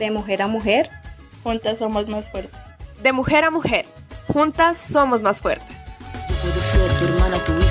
De mujer a mujer, juntas somos más fuertes. De mujer a mujer, juntas somos más fuertes. Puedo ser tu hermana, tu hija,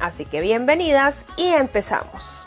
Así que bienvenidas y empezamos.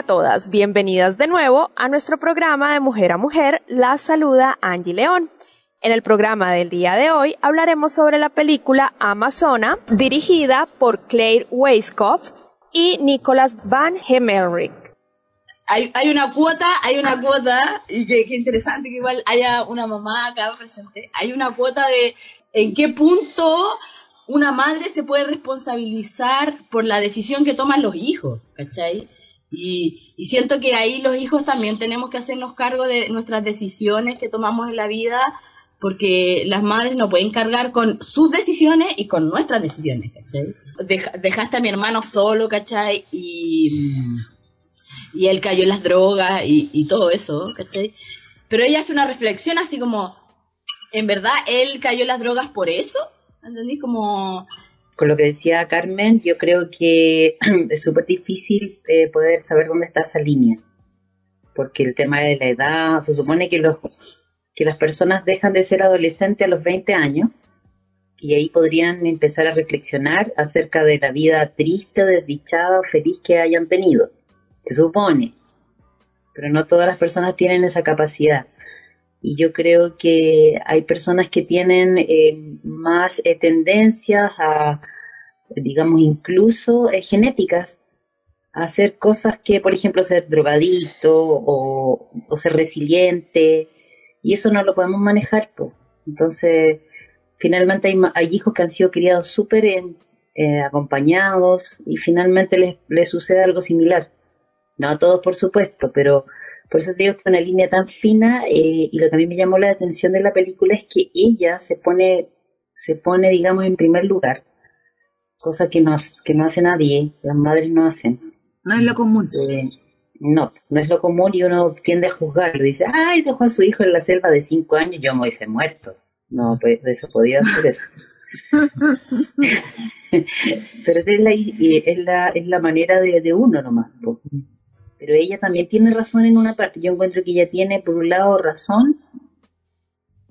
A todas, bienvenidas de nuevo a nuestro programa de Mujer a Mujer, la saluda Angie León. En el programa del día de hoy hablaremos sobre la película Amazona, dirigida por Claire Weiskopf y Nicholas Van Hemmelrich. Hay, hay, una cuota, hay una cuota, y qué interesante que igual haya una mamá acá presente, hay una cuota de en qué punto una madre se puede responsabilizar por la decisión que toman los hijos, ¿cachai? Y, y, siento que ahí los hijos también tenemos que hacernos cargo de nuestras decisiones que tomamos en la vida, porque las madres no pueden cargar con sus decisiones y con nuestras decisiones, ¿cachai? dejaste a mi hermano solo, ¿cachai? Y, y él cayó en las drogas y, y todo eso, ¿cachai? Pero ella hace una reflexión así como, ¿en verdad él cayó en las drogas por eso? ¿Entendí? Como con lo que decía Carmen, yo creo que es súper difícil eh, poder saber dónde está esa línea. Porque el tema de la edad, se supone que, los, que las personas dejan de ser adolescentes a los 20 años y ahí podrían empezar a reflexionar acerca de la vida triste, desdichada o feliz que hayan tenido. Se supone. Pero no todas las personas tienen esa capacidad y yo creo que hay personas que tienen eh, más eh, tendencias a, digamos, incluso eh, genéticas, a hacer cosas que, por ejemplo, ser drogadito o, ser resiliente, y eso no lo podemos manejar. Pues. Entonces, finalmente hay, hay, hijos que han sido criados súper acompañados y finalmente les, les sucede algo similar. No a todos, por supuesto, pero por eso te digo que una línea tan fina eh, y lo que a mí me llamó la atención de la película es que ella se pone, se pone, digamos, en primer lugar, cosa que no, que no hace nadie, las madres no hacen. No es lo común. Eh, no, no es lo común y uno tiende a juzgarlo. Dice, ay, dejó a su hijo en la selva de cinco años, yo me hubiese muerto. No, pues eso podía hacer eso. Pero es la, es la, es la manera de, de uno nomás. po. Pero ella también tiene razón en una parte. Yo encuentro que ella tiene, por un lado, razón.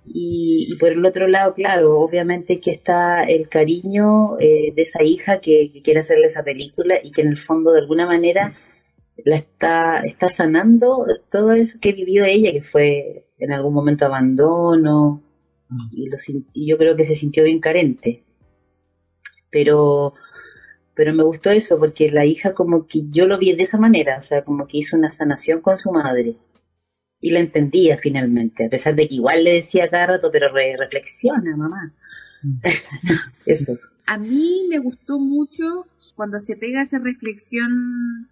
Y, y por el otro lado, claro, obviamente que está el cariño eh, de esa hija que, que quiere hacerle esa película y que en el fondo, de alguna manera, la está, está sanando todo eso que ha vivido ella, que fue en algún momento abandono, y, lo, y yo creo que se sintió bien carente. Pero, pero me gustó eso, porque la hija como que yo lo vi de esa manera, o sea, como que hizo una sanación con su madre. Y la entendía finalmente, a pesar de que igual le decía cada rato, pero re- reflexiona, mamá. eso. A mí me gustó mucho cuando se pega esa reflexión.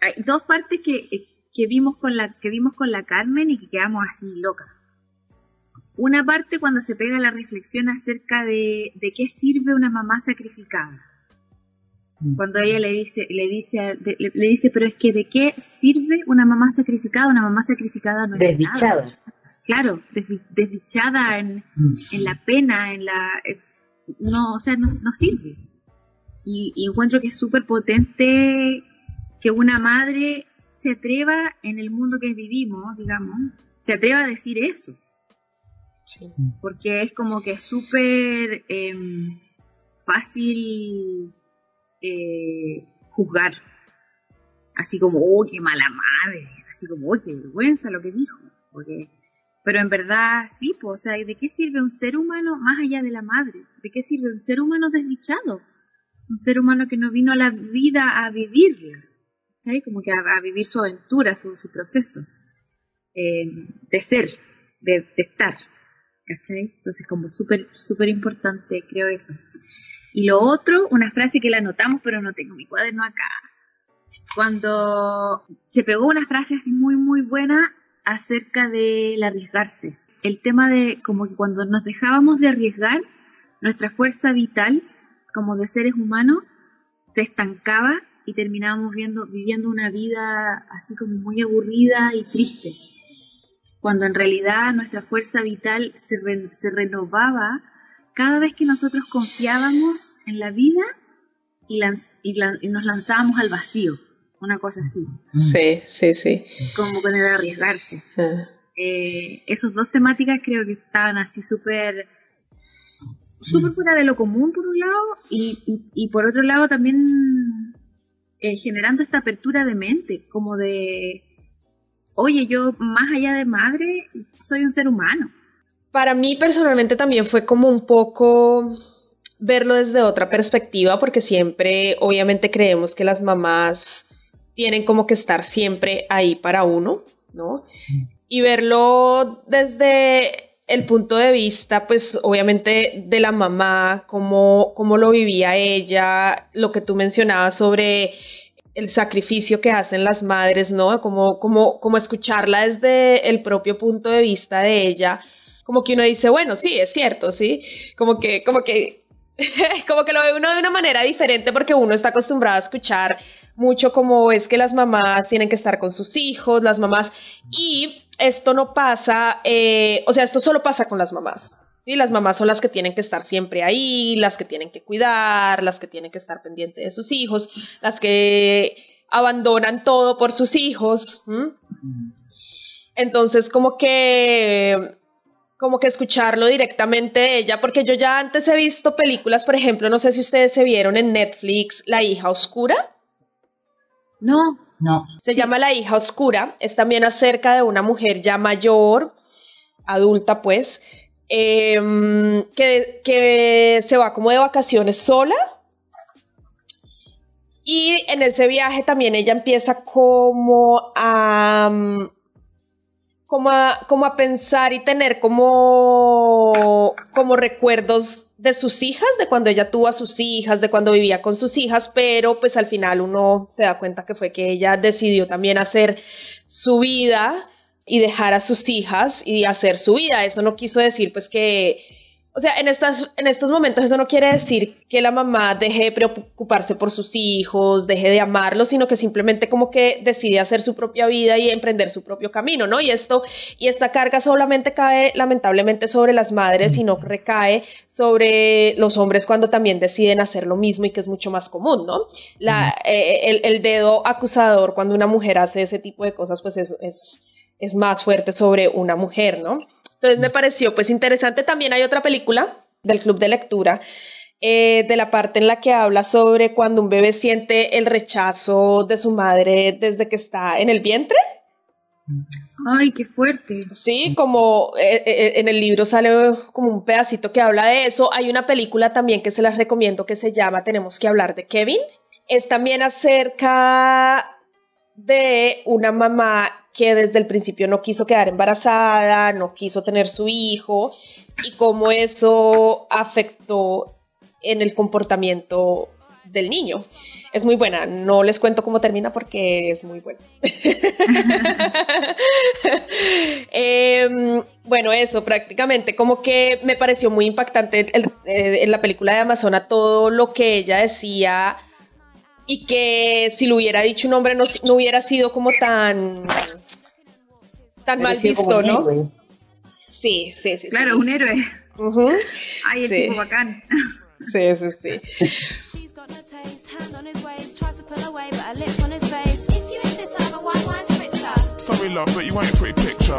Hay dos partes que, que vimos con la que vimos con la Carmen y que quedamos así locas. Una parte cuando se pega la reflexión acerca de, de qué sirve una mamá sacrificada. Cuando ella le dice, le dice, le, le dice, pero es que de qué sirve una mamá sacrificada, una mamá sacrificada no es nada. Desdichada. Claro, desdi- desdichada en, en la pena, en la eh, no, o sea, no, no sirve. Y, y encuentro que es súper potente que una madre se atreva en el mundo que vivimos, digamos, se atreva a decir eso. Porque es como que es súper em, fácil eh, juzgar. Así como, oh, qué mala madre. Así como, oh, qué vergüenza lo que dijo. Porque, pero en verdad, sí, pues, o sea, ¿de qué sirve un ser humano más allá de la madre? ¿De qué sirve un ser humano desdichado? Un ser humano que no vino a la vida a vivirla. ¿Sabes? Como que a, vivir su aventura, su, su proceso. eh, de ser, de, de estar. ¿Cachai? Entonces, como súper, súper importante, creo eso. Y lo otro, una frase que la anotamos, pero no tengo mi cuaderno acá. Cuando se pegó una frase así muy, muy buena acerca del arriesgarse. El tema de como que cuando nos dejábamos de arriesgar, nuestra fuerza vital, como de seres humanos, se estancaba y terminábamos viendo, viviendo una vida así como muy aburrida y triste. Cuando en realidad nuestra fuerza vital se, se renovaba cada vez que nosotros confiábamos en la vida y, lanz- y nos lanzábamos al vacío, una cosa así, Sí, sí, sí. como con el arriesgarse. Ah. Eh, esas dos temáticas creo que estaban así súper súper fuera de lo común por un lado y, y- y por otro lado también eh, generando esta apertura de mente, como de, oye, yo más allá de madre soy un ser humano. Para mí personalmente también fue como un poco verlo desde otra perspectiva, porque siempre, obviamente, creemos que las mamás tienen como que estar siempre ahí para uno, ¿no? Y verlo desde el punto de vista, pues, obviamente, de la mamá, cómo, cómo lo vivía ella, lo que tú mencionabas sobre el sacrificio que hacen las madres, ¿no? Como, como, como escucharla desde el propio punto de vista de ella, como que uno dice, bueno, sí, es cierto, sí, como que, como que, como que lo ve uno de una manera diferente porque uno está acostumbrado a escuchar mucho como es que las mamás tienen que estar con sus hijos, las mamás, y esto no pasa, eh, o sea, esto solo pasa con las mamás. Sí, las mamás son las que tienen que estar siempre ahí, las que tienen que cuidar, las que tienen que estar pendientes de sus hijos, las que abandonan todo por sus hijos. Entonces, como que como que escucharlo directamente de ella, porque yo ya antes he visto películas, por ejemplo, no sé si ustedes se vieron en Netflix La hija oscura. No. No. Se llama La hija oscura, es también acerca de una mujer ya mayor, adulta pues, em, que, que se va como de vacaciones sola. Y en ese viaje también ella empieza como a, mm, como a, como a pensar y tener como, como recuerdos de sus hijas, de cuando ella tuvo a sus hijas, de cuando vivía con sus hijas, pero pues al final uno se da cuenta que fue que ella decidió también hacer su vida y dejar a sus hijas y hacer su vida. Eso no quiso decir pues que o sea, en, estas, en estos momentos eso no quiere decir que la mamá deje de preocuparse por sus hijos, deje de amarlos, sino que simplemente como que decide hacer su propia vida y emprender su propio camino, ¿no? Y esto, y esta carga solamente cae lamentablemente sobre las madres y no recae sobre los hombres cuando también deciden hacer lo mismo y que es mucho más común, ¿no? La, eh, el, el, dedo acusador cuando una mujer hace ese tipo de cosas, pues es, es, es más fuerte sobre una mujer, ¿no? Entonces me pareció pues interesante. También hay otra película del club de lectura eh, de la parte en la que habla sobre cuando un bebé siente el rechazo de su madre desde que está en el vientre. Ay, qué fuerte. Sí, como eh, eh, en el libro sale como un pedacito que habla de eso. Hay una película también que se las recomiendo que se llama Tenemos que hablar de Kevin. Es también acerca de una mamá que desde el principio no quiso quedar embarazada, no quiso tener su hijo y cómo eso afectó en el comportamiento del niño. Es muy buena, no les cuento cómo termina porque es muy buena. Em, bueno, eso prácticamente, como que me pareció muy impactante eh, en la película de Amazona todo lo que ella decía y que si lo hubiera dicho un hombre no, no hubiera sido como tan tan mal visto, ¿no? Sí, sí, sí. Claro, sí. un héroe. Uh -huh. Ay, el sí. tipo bacán. Sí, sí, sí. Sorry, love, but you ain't a pretty picture.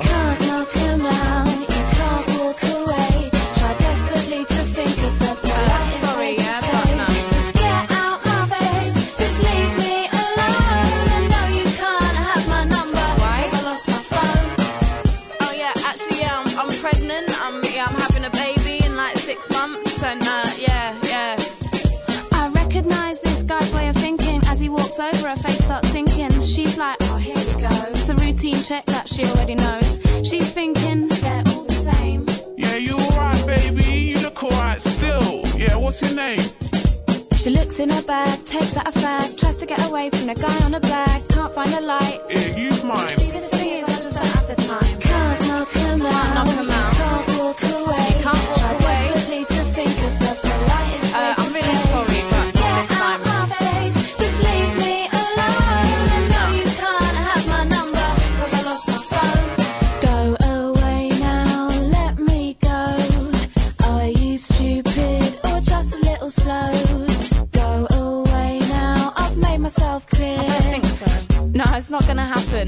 Check that she already knows. She's thinking, they're all the same. Yeah, you alright, baby? You look alright still. Yeah, what's your name? She looks in her bag, takes out a fag, tries to get away from the guy on the bag, Can't find a light. Yeah, use mine.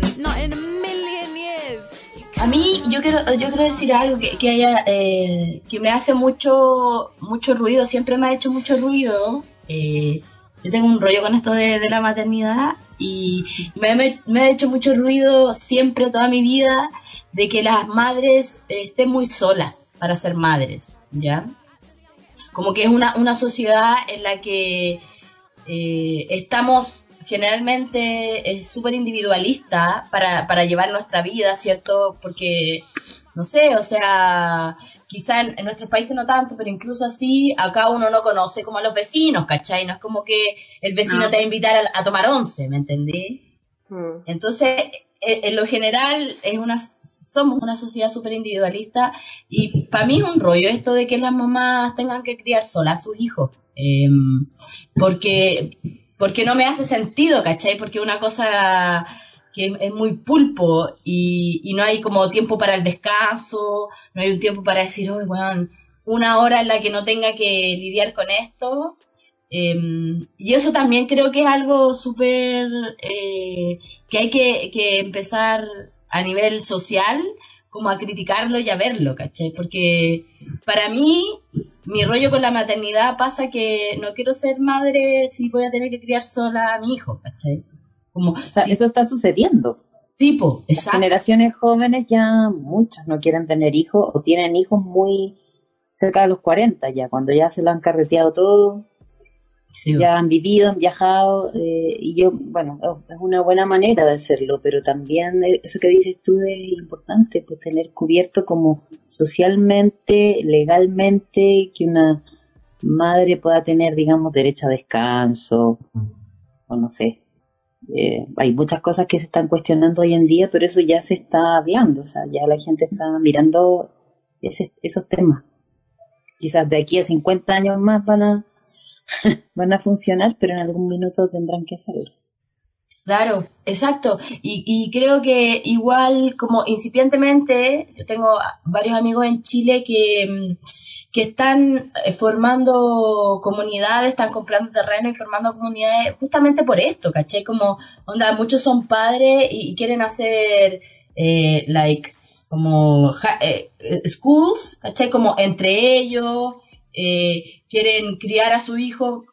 Happen. Not in a million years. A mí yo quiero yo quiero decir algo que, que haya eh, que me hace mucho mucho ruido, siempre me ha hecho mucho ruido. Eh, yo tengo un rollo con esto de, la maternidad y me, me- ha hecho mucho ruido siempre toda mi vida de que las madres eh, estén muy solas para ser madres, ¿ya? Como que es una, una sociedad en la que estamos generalmente es súper individualista para, para llevar nuestra vida, ¿cierto? Porque, no sé, o sea, quizá en, en nuestros países no tanto, pero incluso así, acá uno no conoce como a los vecinos, ¿cachai? No es como que el vecino No. te va a invitar a, a tomar once, ¿me entendí? Mm. Entonces, en, en lo general, es una, somos una sociedad súper individualista y para mí es un rollo esto de que las mamás tengan que criar solas a sus hijos. Em, porque, porque no me hace sentido, ¿cachai? Porque una cosa que es, muy pulpo y, y no hay como tiempo para el descanso, no hay un tiempo para decir, oh, bueno, una hora en la que no tenga que lidiar con esto. Em, y eso también creo que es algo súper eh, que hay que, que empezar a nivel social como a criticarlo y a verlo, ¿cachai? Porque para mí, mi rollo con la maternidad pasa que no quiero ser madre si voy a tener que criar sola a mi hijo, ¿cachai? Como, O sea, eso está sucediendo. tipo, Las exacto. generaciones jóvenes ya muchas no quieren tener hijos o tienen hijos muy cerca de los 40 ya, cuando ya se lo han carreteado todo. Ya han vivido, han viajado, eh, y yo, bueno, es una buena manera de hacerlo, pero también eso que dices tú es importante, pues tener cubierto como socialmente, legalmente, que una madre pueda tener, digamos, derecho a descanso, o no sé. Eh, hay muchas cosas que se están cuestionando hoy en día, pero eso ya se está hablando, o sea, ya la gente está mirando ese, esos temas. Quizás de aquí a 50 años más van a, van a funcionar, pero en algún minuto tendrán que hacerlo. Claro, exacto. Y, y creo que igual como incipientemente, yo tengo varios amigos en Chile que, mm, que están eh, formando comunidades, están comprando terreno y formando comunidades justamente por esto, ¿caché? Como, onda, muchos son padres y, y quieren hacer, eh, like, como eh, schools, ¿caché? Como entre ellos, eh, quieren criar a su hijo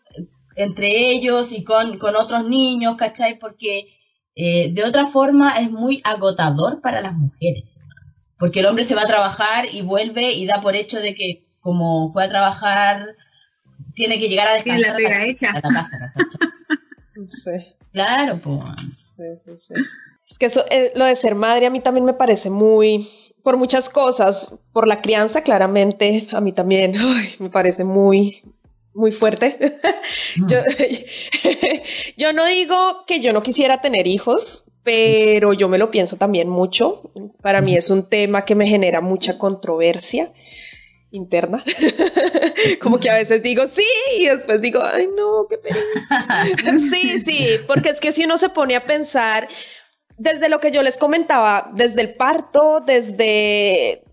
entre ellos y con, con otros niños, ¿cachai? Porque eh, de otra forma es muy agotador para las mujeres. Porque el hombre se va a trabajar y vuelve y da por hecho de que como fue a trabajar, tiene que llegar a descansar. la pega hecha. A la casa, Sí. Claro, pues. Sí, sí, sí. Es que eso, eh, lo de ser madre a mí también me parece muy, por muchas cosas, por la crianza claramente, a mí también, ay, me parece muy, muy fuerte. yo, yo no digo que yo no quisiera tener hijos, pero yo me lo pienso también mucho. Para mí es un tema que me genera mucha controversia interna. Como que a veces digo sí y después digo, ay no, qué pena. sí, sí, porque es que si uno se pone a pensar desde lo que yo les comentaba, desde el parto, desde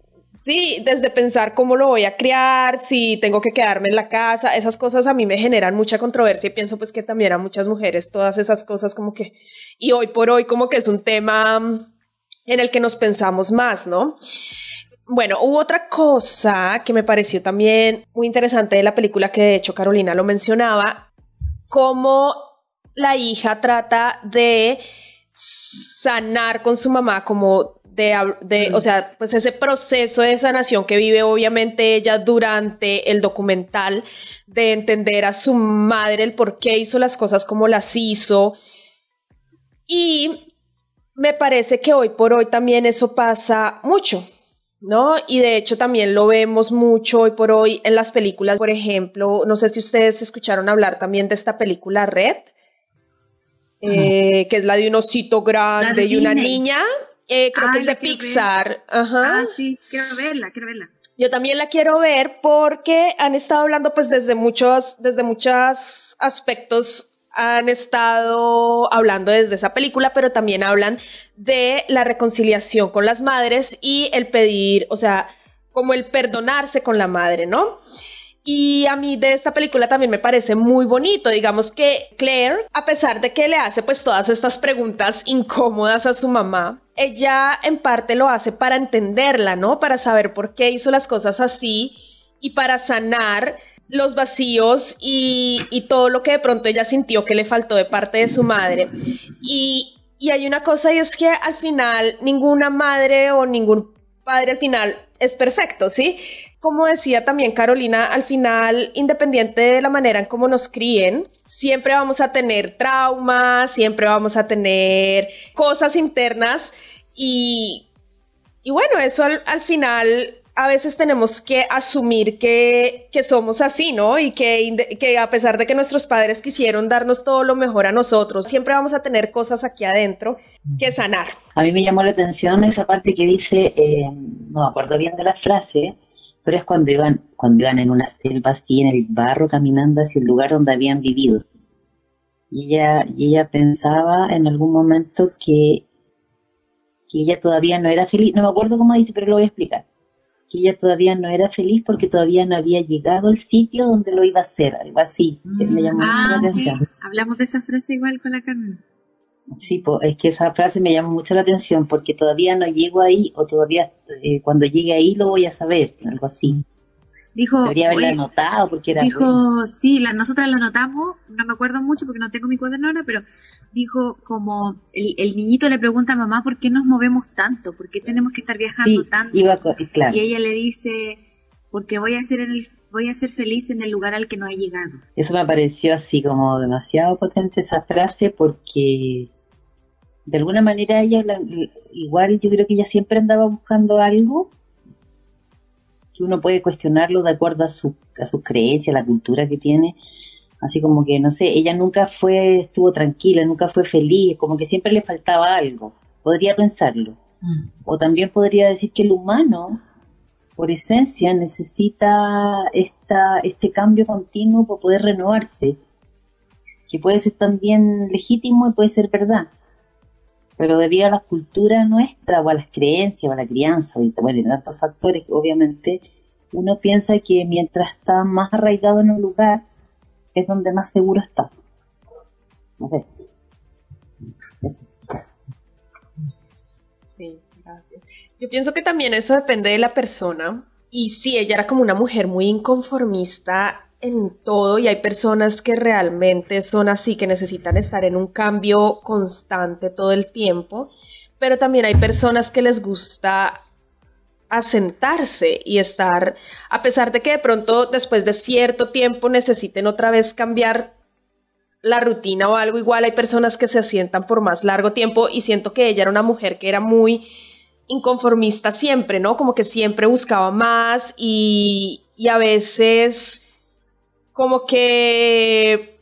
Sí, desde pensar cómo lo voy a criar, si tengo que quedarme en la casa, esas cosas a mí me generan mucha controversia y pienso pues que también a muchas mujeres todas esas cosas como que, y hoy por hoy como que es un tema mm, en el que nos pensamos más, ¿no? Bueno, hubo otra cosa que me pareció también muy interesante de la película que de hecho Carolina lo mencionaba, cómo la hija trata de sanar con su mamá, como de, o sea, pues ese proceso de sanación que vive obviamente ella durante el documental, de entender a su madre el por qué hizo las cosas como las hizo. Y me parece que hoy por hoy también eso pasa mucho, ¿no? Y de hecho también lo vemos mucho hoy por hoy en las películas, por ejemplo, no sé si ustedes escucharon hablar también de esta película Red, eh, que es la de un osito grande y una niña, eh, creo Ah, que es de. Pixar. Ajá. Ah, sí, quiero verla, quiero verla. Yo también la quiero ver porque han estado hablando pues desde muchos, desde muchos aspectos han estado hablando desde esa película, pero también hablan de la reconciliación con las madres y el pedir, o sea, como el perdonarse con la madre, ¿no? Y a mí de esta película también me parece muy bonito, digamos que Claire, a pesar de que le hace pues todas estas preguntas incómodas a su mamá, ella en parte lo hace para entenderla, ¿no? Para saber por qué hizo las cosas así y para sanar los vacíos y, y todo lo que de pronto ella sintió que le faltó de parte de su madre. Y, y hay una cosa y es que al final ninguna madre o ningún padre al final es perfecto, ¿sí? Como decía también Carolina, al final, independiente de la manera en cómo nos críen, siempre vamos a tener traumas, siempre vamos a tener cosas internas y, y bueno, eso al, al final a veces tenemos que asumir que, que somos así, ¿no? Y que, que a pesar de que nuestros padres quisieron darnos todo lo mejor a nosotros, siempre vamos a tener cosas aquí adentro que sanar. A mí me llamó la atención esa parte que dice, eh, no me acuerdo bien de la frase, pero es cuando iban, cuando iban en una selva así, en el barro, caminando hacia el lugar donde habían vivido. Y ella, y ella pensaba en algún momento que, que ella todavía no era feliz, no me acuerdo cómo dice, pero lo voy a explicar. Que ella todavía no era feliz porque todavía no había llegado al sitio donde lo iba a hacer, algo así. que me llamó mucho la Ah, sí, atención. hablamos de esa frase igual con la Carmen. Sí, po, es que esa frase me llama mucho la atención porque todavía no llego ahí o todavía eh, cuando llegue ahí lo voy a saber, algo así. Dijo, Debería haberla oye, anotado porque era dijo, bueno. sí, la, nosotras la anotamos, no me acuerdo mucho porque no tengo mi cuaderno ahora, pero dijo como el, el niñito le pregunta a mamá por qué nos movemos tanto, por qué tenemos que estar viajando Sí, tanto. iba claro. Y ella le dice, porque voy a ser en el, voy a ser feliz en el lugar al que no he llegado. Eso me pareció así como demasiado potente esa frase porque de alguna manera ella, la- igual yo creo que ella siempre andaba buscando algo que uno puede cuestionarlo de acuerdo a su, a sus creencias, la cultura que tiene. Así como que, no sé, ella nunca fue, estuvo tranquila, nunca fue feliz, como que siempre le faltaba algo. Podría pensarlo. O también podría decir que el humano, por esencia, necesita esta, este cambio continuo para poder renovarse. Que puede ser también legítimo y puede ser verdad. Pero debido a la cultura nuestra, o a las creencias, o a la crianza, bueno, y tantos factores, obviamente, uno piensa que mientras está más arraigado en un lugar, es donde más seguro está. No sé. Eso. Sí, gracias. Yo pienso que también eso depende de la persona. Y sí, ella era como una mujer muy inconformista en todo y hay personas que realmente son así, que necesitan estar en un cambio constante todo el tiempo, pero también hay personas que les gusta asentarse y estar, a pesar de que de pronto después de cierto tiempo necesiten otra vez cambiar la rutina o algo igual, hay personas que se asientan por más largo tiempo y siento que ella era una mujer que era muy inconformista siempre, ¿no? Como que siempre buscaba más y, y a veces como que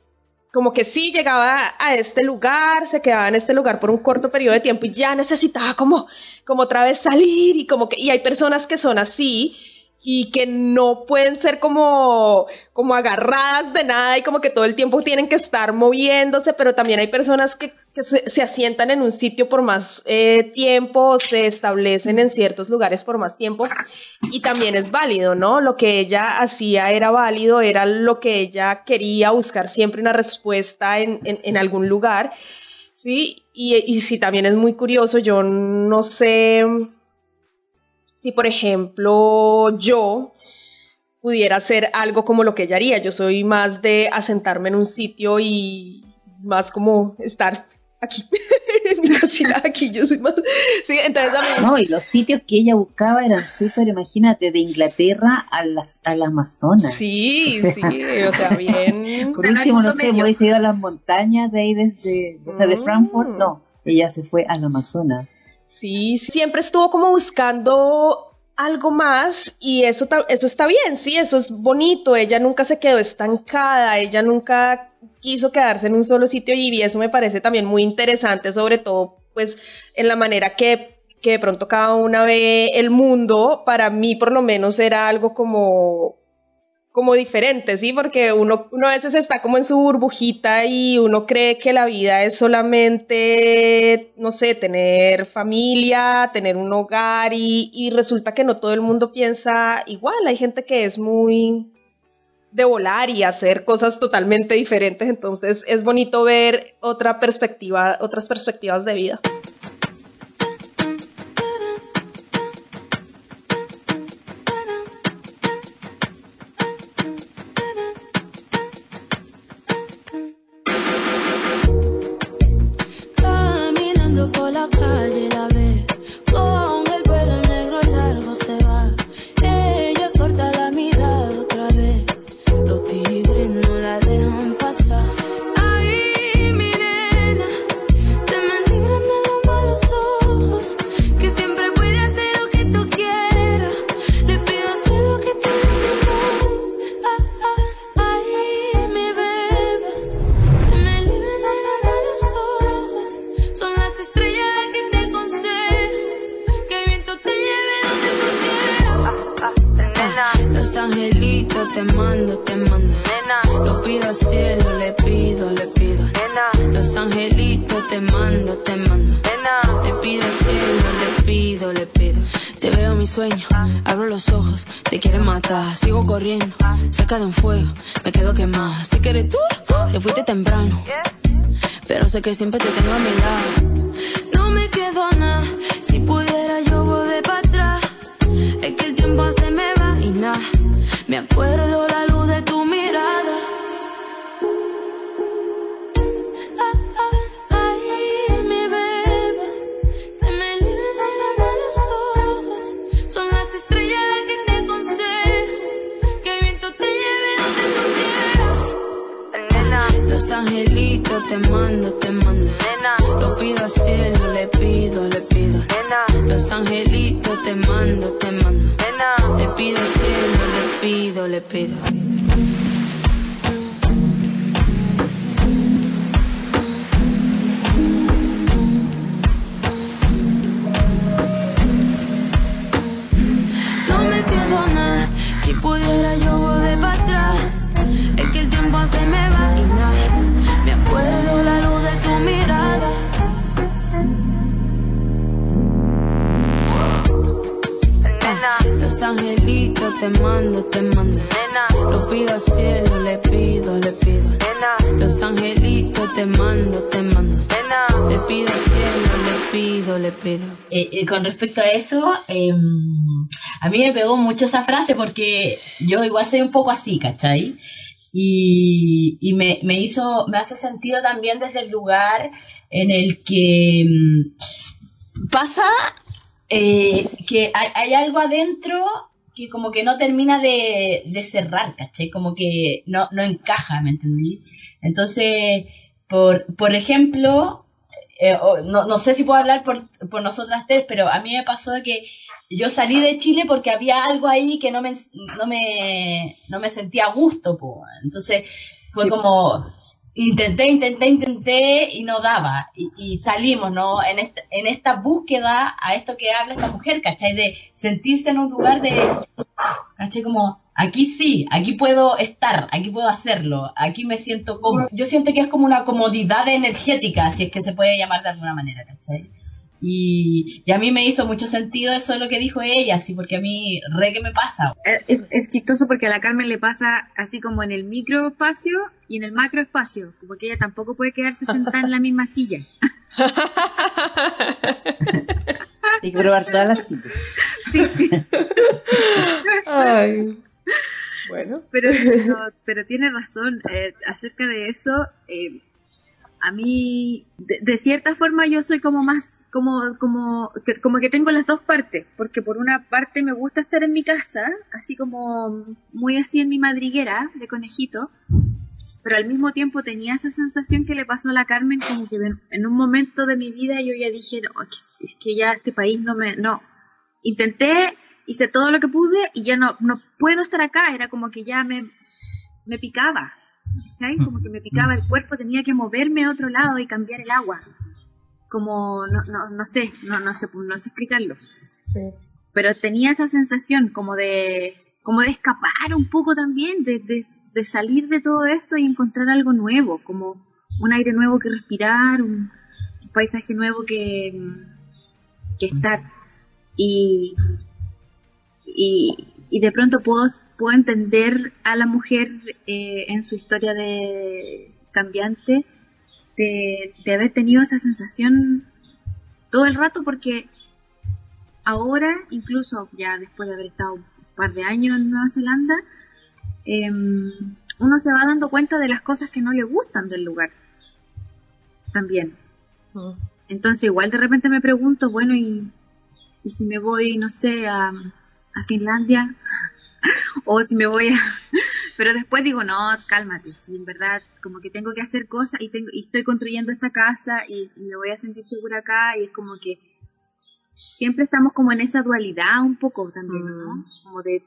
como que sí llegaba a este lugar, se quedaba en este lugar por un corto periodo de tiempo y ya necesitaba como, como otra vez salir y como que, y hay personas que son así y que no pueden ser como, como agarradas de nada y como que todo el tiempo tienen que estar moviéndose, pero también hay personas que, se, asientan en un sitio por más eh, tiempo, se establecen en ciertos lugares por más tiempo y también es válido, ¿no? Lo que ella hacía era válido, era lo que ella quería buscar siempre una respuesta en, en, en algún lugar, ¿sí? Y, y sí, también es muy curioso, yo no sé si por ejemplo yo pudiera hacer algo como lo que ella haría. Yo soy más de asentarme en un sitio y más como estar aquí, en mi casita aquí, yo soy más... Sí, entonces a mí... No, y los sitios que ella buscaba eran súper, imagínate, de Inglaterra a las, al Amazonas. Sí, O sea, sí, o sea, bien... Por último, no sé, hubiese ido a las montañas de ahí desde, o sea, de Frankfurt, no. Ella se fue al Amazonas. Sí, siempre estuvo como buscando algo más y eso, eso está bien, sí, eso es bonito. Ella nunca se quedó estancada, ella nunca quiso quedarse en un solo sitio y eso me parece también muy interesante, sobre todo pues en la manera que, que de pronto cada una ve el mundo. Para mí por lo menos era algo como como diferente, ¿sí? Porque uno, uno a veces está como en su burbujita y uno cree que la vida es solamente, no sé, tener familia, tener un hogar y, y resulta que no todo el mundo piensa igual. Hay gente que es muy de volar y hacer cosas totalmente diferentes, entonces es bonito ver otra perspectiva, otras perspectivas de vida. Te mando, te mando. Lo pido al cielo, le pido, le pido. Los angelitos te mando, te mando. Le pido al cielo, le pido, le pido. Te veo en mi sueño, abro los ojos, te quieren matar, sigo corriendo, cerca de un fuego, me quedo quemada. Sé que eres tú, te fuiste temprano, pero sé que siempre te tengo a mi lado. No me quedo nada, si pudiera yo volver para atrás. Es que el tiempo se me va y nada, me acuerdo la mando. Lo pido al cielo, le pido, le pido. Los angelitos te mando, te mando. Le pido al cielo, le pido, le pido. No me quedo nada, si pudiera yo volver para atrás. Es que el tiempo se me va y nada. Me acuerdo la luz de tu mirada. Los angelitos te mando, te mando. Lo pido al cielo, le pido, le pido. Los angelitos te mando, te mando. Le pido al cielo, le pido, le pido. Eh, eh, con respecto a eso, eh, a mí me pegó mucho esa frase porque yo igual soy un poco así, ¿cachai? Y, me, me hizo, me hace sentido también desde el lugar en el que mm, pasa eh, que hay, hay algo adentro que como que no termina de, de cerrar, ¿cachai? Como que no, no encaja, ¿me entendí? Entonces, por, por ejemplo, eh, no, no sé si puedo hablar por, por nosotras tres, pero a mí me pasó que yo salí de Chile porque había algo ahí que no me, no me, no me sentía a gusto, po. Entonces, fue como, intenté, intenté, intenté y no daba. Y, y salimos, ¿no? En esta, en esta búsqueda a esto que habla esta mujer, ¿cachai? De sentirse en un lugar de, ¿cachai? Como, aquí sí, aquí puedo estar, aquí puedo hacerlo, aquí me siento cómodo. Yo siento que es como una comodidad energética, si es que se puede llamar de alguna manera, ¿cachai? Y, y a mí me hizo mucho sentido eso lo que dijo ella, sí, porque a mí re que me pasa. Eh, Es, es chistoso porque a la Carmen le pasa así como en el microespacio y en el macroespacio, porque ella tampoco puede quedarse sentada en la misma silla. Hay que probar todas las sillas. Ay. Bueno. Pero, pero, pero tiene razón eh, acerca de eso. eh, a mí, de, de cierta forma, yo soy como más, como, como, que, como que tengo las dos partes, porque por una parte me gusta estar en mi casa, así como muy así en mi madriguera de conejito, pero al mismo tiempo tenía esa sensación que le pasó a la Carmen, como que en, un momento de mi vida yo ya dije, es que ya este país no me, no, intenté, hice todo lo que pude y ya no, no puedo estar acá, era como que ya me, me picaba, ¿sabes? Como que me picaba el cuerpo, tenía que moverme a otro lado y cambiar el agua, como, no, no, no sé, no, no sé, no sé explicarlo. Pero tenía esa sensación como de, como de escapar un poco también, de, de, de salir de todo eso y encontrar algo nuevo, como un aire nuevo que respirar, un paisaje nuevo que, que estar. Y, y, y de pronto puedo, puedo entender a la mujer eh, en su historia de cambiante de, de haber tenido esa sensación todo el rato porque ahora, incluso ya después de haber estado un par de años en Nueva Zelanda, em, uno se va dando cuenta de las cosas que no le gustan del lugar. También. Entonces igual de repente me pregunto, bueno, y, y si me voy, no sé, a, a Finlandia, o si me voy a... Pero después digo, no, cálmate, si en verdad como que tengo que hacer cosas y, tengo, y estoy construyendo esta casa y, y me voy a sentir segura acá y es como que siempre estamos como en esa dualidad un poco también, ¿no? Como de...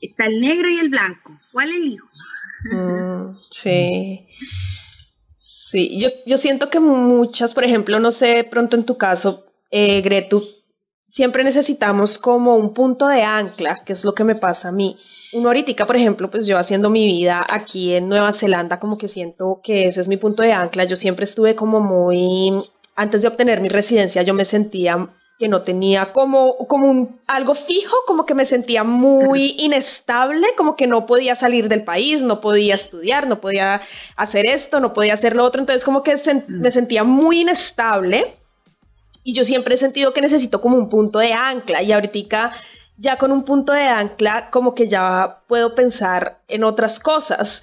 Está el negro y el blanco, ¿cuál elijo? Mm, sí. Sí, yo, yo siento que muchas, por ejemplo, no sé, pronto en tu caso, eh, Gretu, siempre necesitamos como un punto de ancla, que es lo que me pasa a mí. Uno ahorita, por ejemplo, pues yo haciendo mi vida aquí en Nueva Zelanda, como que siento que ese es mi punto de ancla. Yo siempre estuve como muy, antes de obtener mi residencia, yo me sentía que no tenía como, como un, algo fijo, como que me sentía muy inestable, como que no podía salir del país, no podía estudiar, no podía hacer esto, no podía hacer lo otro, entonces como que me sentía muy inestable y yo siempre he sentido que necesito como un punto de ancla y ahorita ya con un punto de ancla como que ya puedo pensar en otras cosas.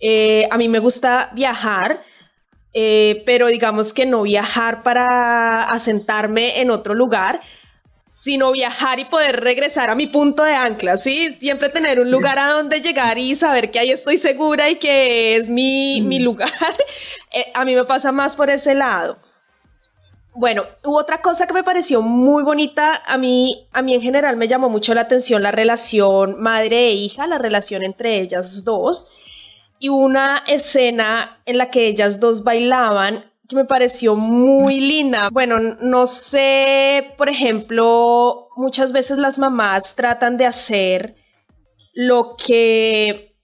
Eh, a mí me gusta viajar, eh, pero digamos que no viajar para asentarme en otro lugar, sino viajar y poder regresar a mi punto de ancla, ¿sí? Siempre tener un lugar a donde llegar y saber que ahí estoy segura y que es mi, mi lugar. Eh, a mí me pasa más por ese lado. Bueno, otra cosa que me pareció muy bonita. A mí, a mí en general me llamó mucho la atención la relación madre e hija, la relación entre ellas dos. Y una escena en la que ellas dos bailaban que me pareció muy linda. Bueno, no sé, por ejemplo, muchas veces las mamás tratan de hacer lo que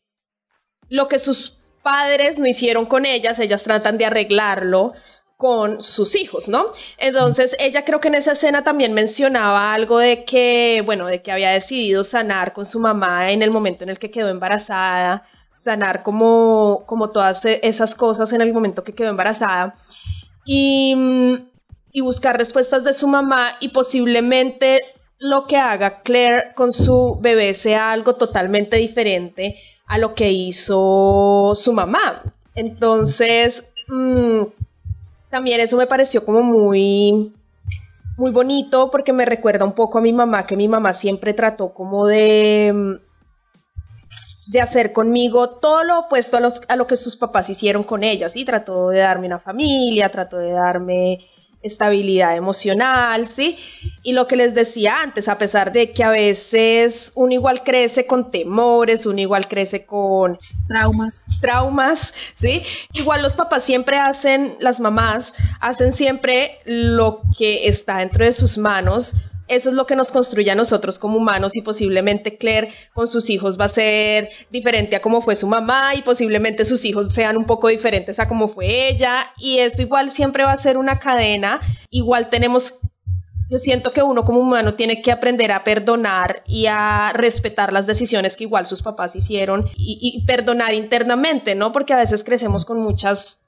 lo que sus padres no hicieron con ellas, ellas tratan de arreglarlo con sus hijos, ¿no? Entonces, ella creo que en esa escena también mencionaba algo de que, bueno, de que había decidido sanar con su mamá en el momento en el que quedó embarazada, sanar como, como todas esas cosas en el momento que quedó embarazada y, y buscar respuestas de su mamá y posiblemente lo que haga Claire con su bebé sea algo totalmente diferente a lo que hizo su mamá. Entonces, mmm, también eso me pareció como muy, muy bonito porque me recuerda un poco a mi mamá, que mi mamá siempre trató como de, de hacer conmigo todo lo opuesto a, a lo que sus papás hicieron con ella, ¿sí? Trató de darme una familia, trató de darme estabilidad emocional, ¿sí? Y lo que les decía antes, a pesar de que a veces uno igual crece con temores, uno igual crece con traumas, traumas, ¿sí? Igual los papás siempre hacen, las mamás hacen siempre lo que está dentro de sus manos. Eso es lo que nos construye a nosotros como humanos y posiblemente Claire con sus hijos va a ser diferente a como fue su mamá y posiblemente sus hijos sean un poco diferentes a como fue ella. Y eso igual siempre va a ser una cadena, igual tenemos yo siento que uno como humano tiene que aprender a perdonar y a respetar las decisiones que igual sus papás hicieron y, y perdonar internamente, ¿no? Porque a veces crecemos con muchas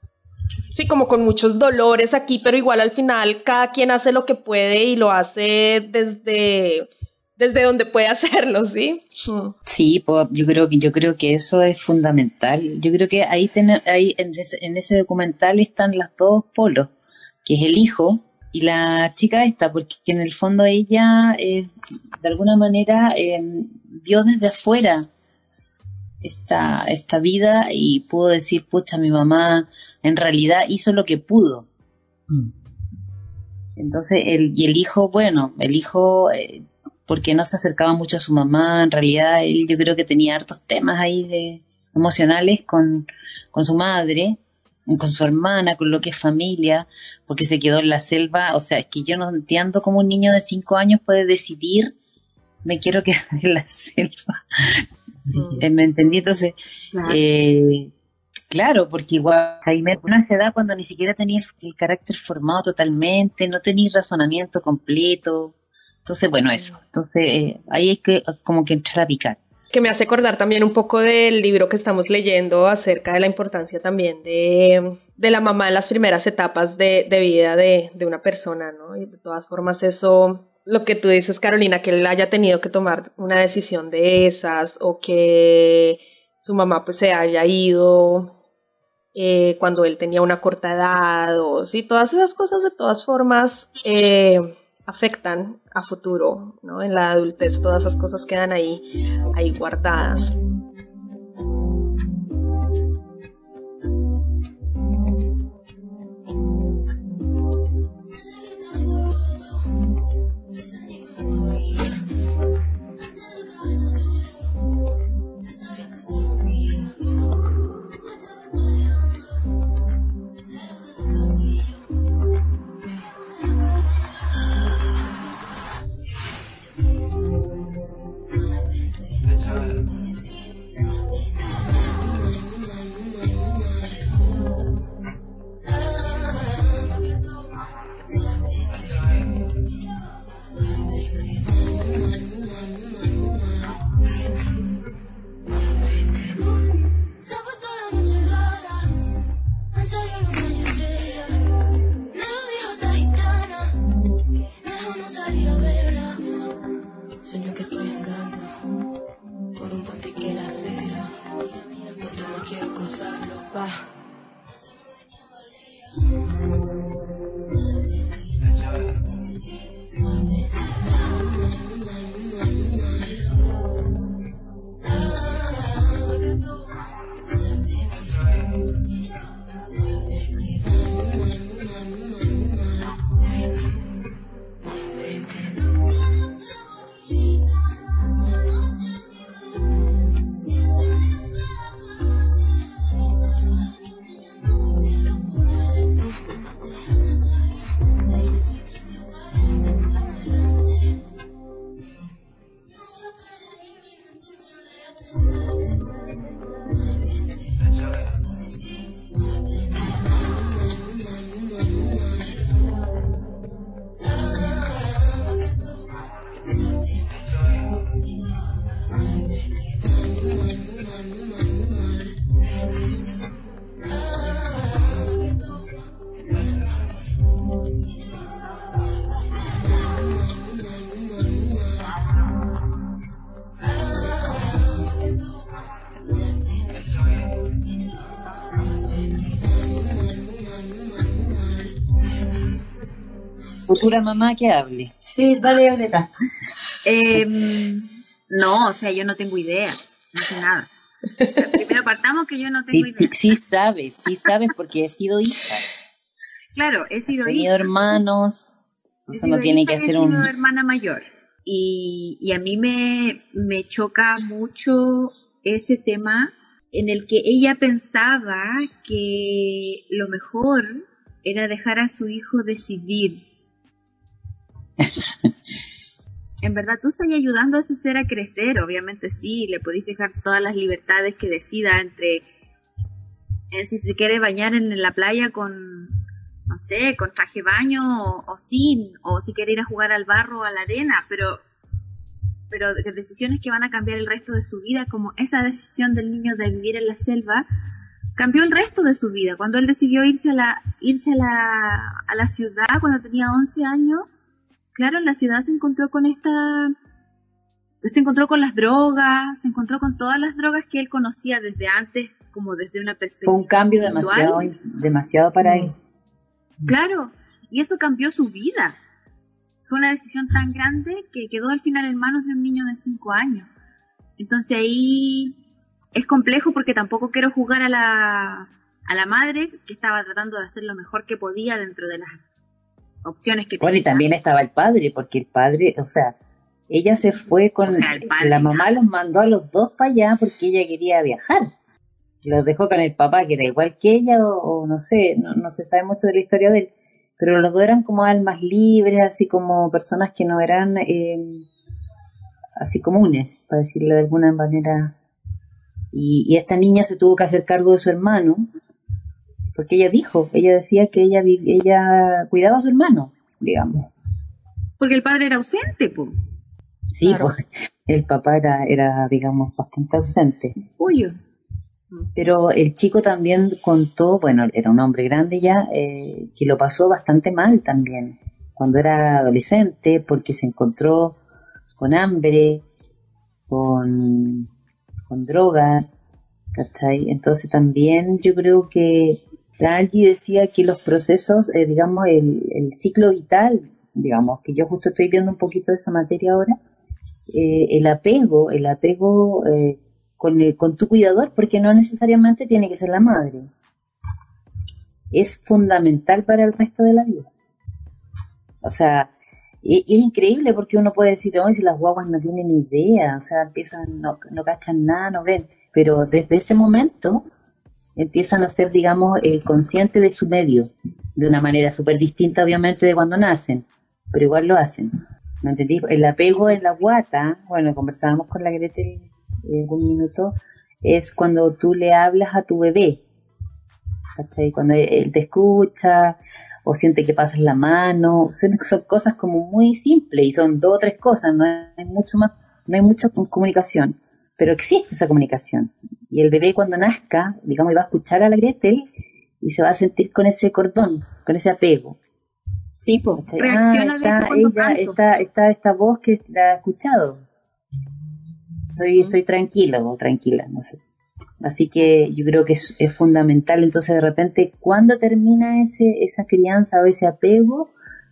sí, como con muchos dolores aquí, pero igual al final cada quien hace lo que puede y lo hace desde desde donde puede hacerlo, ¿sí? Sí, pues, yo creo que yo creo que eso es fundamental. Yo creo que ahí, ahí en, ese, en, ese, documental están las dos polos, que es el hijo y la chica esta, porque en el fondo ella es de alguna manera eh, vio desde afuera esta, esta vida y pudo decir, pucha, mi mamá en realidad hizo lo que pudo. Mm. Entonces, el, y el hijo, bueno, el hijo, eh, porque no se acercaba mucho a su mamá, en realidad él yo creo que tenía hartos temas ahí de emocionales con, con su madre, con su hermana, con lo que es familia, porque se quedó en la selva. O sea, es que yo no entiendo cómo un niño de cinco años puede decidir, me quiero quedar en la selva. ¿Me entendí? Entonces, eh, Claro, porque igual, Jaime, una se da cuando ni siquiera tenías el carácter formado totalmente, no tenías razonamiento completo. Entonces, bueno, eso. Entonces, eh, ahí hay que como que entrar a picar. Que me hace acordar también un poco del libro que estamos leyendo acerca de la importancia también de, de la mamá en las primeras etapas de, de vida de, de una persona, ¿no? Y de todas formas, eso lo que tú dices, Carolina, que él haya tenido que tomar una decisión de esas o que su mamá pues se haya ido eh, cuando él tenía una corta edad, o sí, todas esas cosas de todas formas eh, afectan a futuro, ¿no? En la adultez todas esas cosas quedan ahí, ahí guardadas. Futura mamá que hable. Sí, dale, Violeta. Em, no, o sea, yo no tengo idea, no sé nada. Primero partamos que yo no tengo Sí, idea. sí sabes, sí sabes porque he sido hija. Claro, he sido He tenido hija. hermanos. He Eso sido no tiene que y he hacer un... sido hermana mayor. Y, y a mí me, me choca mucho ese tema en el que ella pensaba que lo mejor era dejar a su hijo decidir. en verdad, tú estás ayudando a ese ser a crecer, obviamente sí, le podéis dejar todas las libertades que decida entre eh, si se quiere bañar en la playa con, no sé, con traje baño o, sin, o si quiere ir a jugar al barro o a la arena, pero, pero de decisiones que van a cambiar el resto de su vida, como esa decisión del niño de vivir en la selva, cambió el resto de su vida. Cuando él decidió irse a la, irse a la, a la ciudad cuando tenía 11 años, claro, la ciudad se encontró con esta, se encontró con las drogas, se encontró con todas las drogas que él conocía desde antes, como desde una perspectiva. Fue un cambio demasiado, demasiado para él. Claro, y eso cambió su vida. Fue una decisión tan grande que quedó al final en manos de un niño de 5 años. Entonces ahí es complejo porque tampoco quiero jugar a la, a la madre que estaba tratando de hacer lo mejor que podía dentro de las opciones que Bueno, y también estaba el padre, porque el padre, o sea, ella se fue con... O sea, el padre, la mamá los mandó a los dos para allá porque ella quería viajar. Los dejó con el papá, que era igual que ella, o, o no sé, no, no se sabe mucho de la historia de él. Pero los dos eran como almas libres, así como personas que no eran eh, así comunes, para decirlo de alguna manera. Y, y esta niña se tuvo que hacer cargo de su hermano, porque ella dijo, ella decía que ella, ella cuidaba a su hermano, digamos. Porque el padre era ausente, pues. Sí, pues, el papá era, era, digamos, bastante ausente. Uyo. Pero el chico también contó, bueno, era un hombre grande ya, eh, que lo pasó bastante mal también cuando era adolescente, porque se encontró con hambre, con, con drogas, ¿cachai? Entonces también yo creo que Angie decía que los procesos, eh, digamos, el, ciclo vital, digamos, que yo justo estoy viendo un poquito de esa materia ahora, eh, el apego, el apego eh, con, el- con tu cuidador, porque no necesariamente tiene que ser la madre. Es fundamental para el resto de la vida. O sea, y es increíble porque uno puede decir, hoy si las guaguas no tienen idea, o sea, empiezan, no, no cachan nada, no ven, pero desde ese momento empiezan a ser, digamos, eh, conscientes de su medio, de una manera súper distinta, obviamente, de cuando nacen, pero igual lo hacen. ¿Me entendí? El apego en la guata, bueno, conversábamos con la Gretel eh, un minuto, es cuando tú le hablas a tu bebé, ¿cachai? Cuando él te escucha o siente que pasas la mano, son, son cosas como muy simples y son dos o tres cosas, no hay mucho más, no hay mucha comunicación, pero existe esa comunicación. Y el bebé cuando nazca, digamos, va a escuchar a la Gretel y se va a sentir con ese cordón, con ese apego. Sí, pues, reacciona Ah, de está cuando ella, canto. está, está esta voz que la ha escuchado. Estoy, estoy tranquilo o tranquila, no sé. Así que yo creo que es, es fundamental. Entonces, de repente, cuando termina ese, esa crianza o ese apego,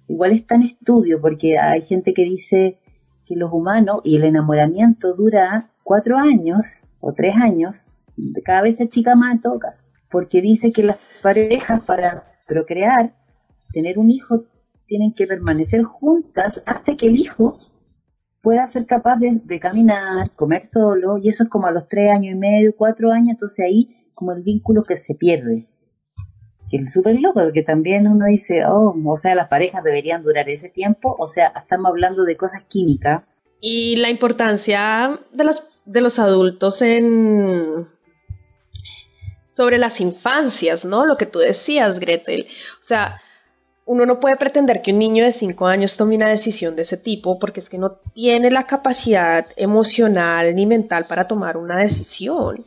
igual está en estudio, porque hay gente que dice que los humanos y el enamoramiento dura cuatro años o tres años, cada vez se achica más en todo caso, porque dice que las parejas para procrear, tener un hijo, tienen que permanecer juntas hasta que el hijo pueda ser capaz de, de caminar, comer solo, y eso es como a los tres años y medio, cuatro años, entonces ahí como el vínculo que se pierde. Que es súper loco, porque también uno dice, oh, o sea, las parejas deberían durar ese tiempo, o sea, estamos hablando de cosas químicas. Y la importancia de los, de los adultos en sobre las infancias, ¿no? Lo que tú decías, Gretel. O sea, uno no puede pretender que un niño de 5 años tome una decisión de ese tipo porque es que no tiene la capacidad emocional ni mental para tomar una decisión.